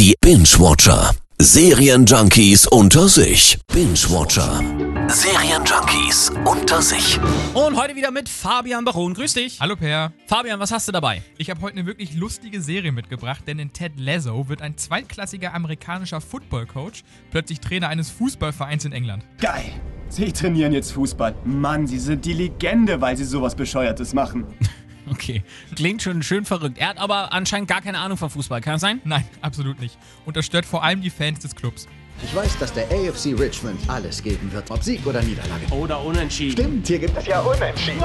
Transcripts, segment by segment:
Die Binge-Watcher. Serienjunkies unter sich. Binge-Watcher. Serienjunkies unter sich. Und heute wieder mit Fabian Baron. Grüß dich. Hallo Per. Fabian, was hast du dabei? Ich habe heute eine wirklich lustige Serie mitgebracht, denn in Ted Lasso wird ein zweitklassiger amerikanischer Football-Coach plötzlich Trainer eines Fußballvereins in England. Geil. Sie trainieren jetzt Fußball. Mann, Sie sind die Legende, weil Sie sowas Bescheuertes machen. Okay, klingt schon schön verrückt. Er hat aber anscheinend gar keine Ahnung von Fußball, kann das sein? Nein, absolut nicht. Und das stört vor allem die Fans des Clubs. Ich weiß, dass der AFC Richmond alles geben wird, ob Sieg oder Niederlage. Oder unentschieden. Stimmt, hier gibt es ja Unentschieden.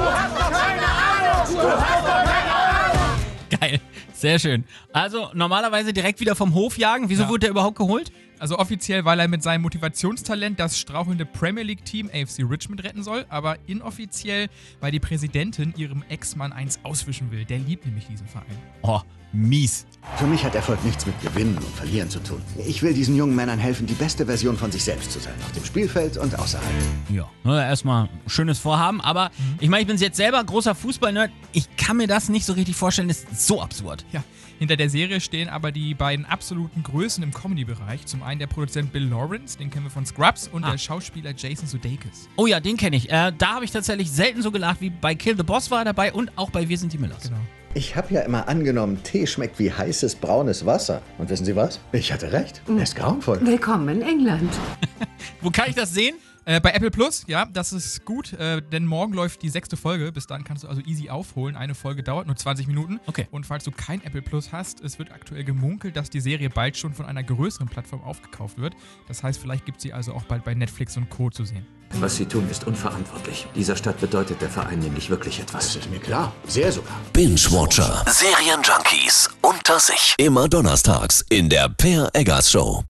Geil, sehr schön. Also normalerweise direkt wieder vom Hof jagen. Wieso Ja. wurde der überhaupt geholt? Also offiziell, weil er mit seinem Motivationstalent das strauchelnde Premier League-Team AFC Richmond retten soll, aber inoffiziell, weil die Präsidentin ihrem Ex-Mann eins auswischen will. Der liebt nämlich diesen Verein. Oh, mies. Für mich hat Erfolg nichts mit Gewinnen und Verlieren zu tun. Ich will diesen jungen Männern helfen, die beste Version von sich selbst zu sein. Auf dem Spielfeld und außerhalb. Ja, erstmal schönes Vorhaben, aber ich meine, ich bin jetzt selber großer Fußball-Nerd. Ich kann mir das nicht so richtig vorstellen, das ist so absurd. Ja, hinter der Serie stehen aber die beiden absoluten Größen im Comedy-Bereich. Zum einen der Produzent Bill Lawrence, den kennen wir von Scrubs, und Ah. der Schauspieler Jason Sudeikis. Oh ja, den kenne ich. Äh, da habe ich tatsächlich selten so gelacht wie bei Kill the Boss war er dabei und auch bei Wir sind die Millers. Genau. Ich habe ja immer angenommen, Tee schmeckt wie heißes braunes Wasser. Und wissen Sie was? Ich hatte recht. Er ist grauenvoll. Willkommen in England. Wo kann ich das sehen? Äh, bei Apple Plus, ja, das ist gut, äh, denn morgen läuft die sechste Folge. Bis dann kannst du also easy aufholen. Eine Folge dauert nur 20 Minuten. Okay. Und falls du kein Apple Plus hast, es wird aktuell gemunkelt, dass die Serie bald schon von einer größeren Plattform aufgekauft wird. Das heißt, vielleicht gibt sie also auch bald bei Netflix und Co. zu sehen. Was Sie tun, ist unverantwortlich. Dieser Stadt bedeutet der Verein nämlich wirklich Das etwas. ist mir klar. Sehr sogar. Binge-Watcher. Serienjunkies unter sich. Immer donnerstags in der Per Eggers Show.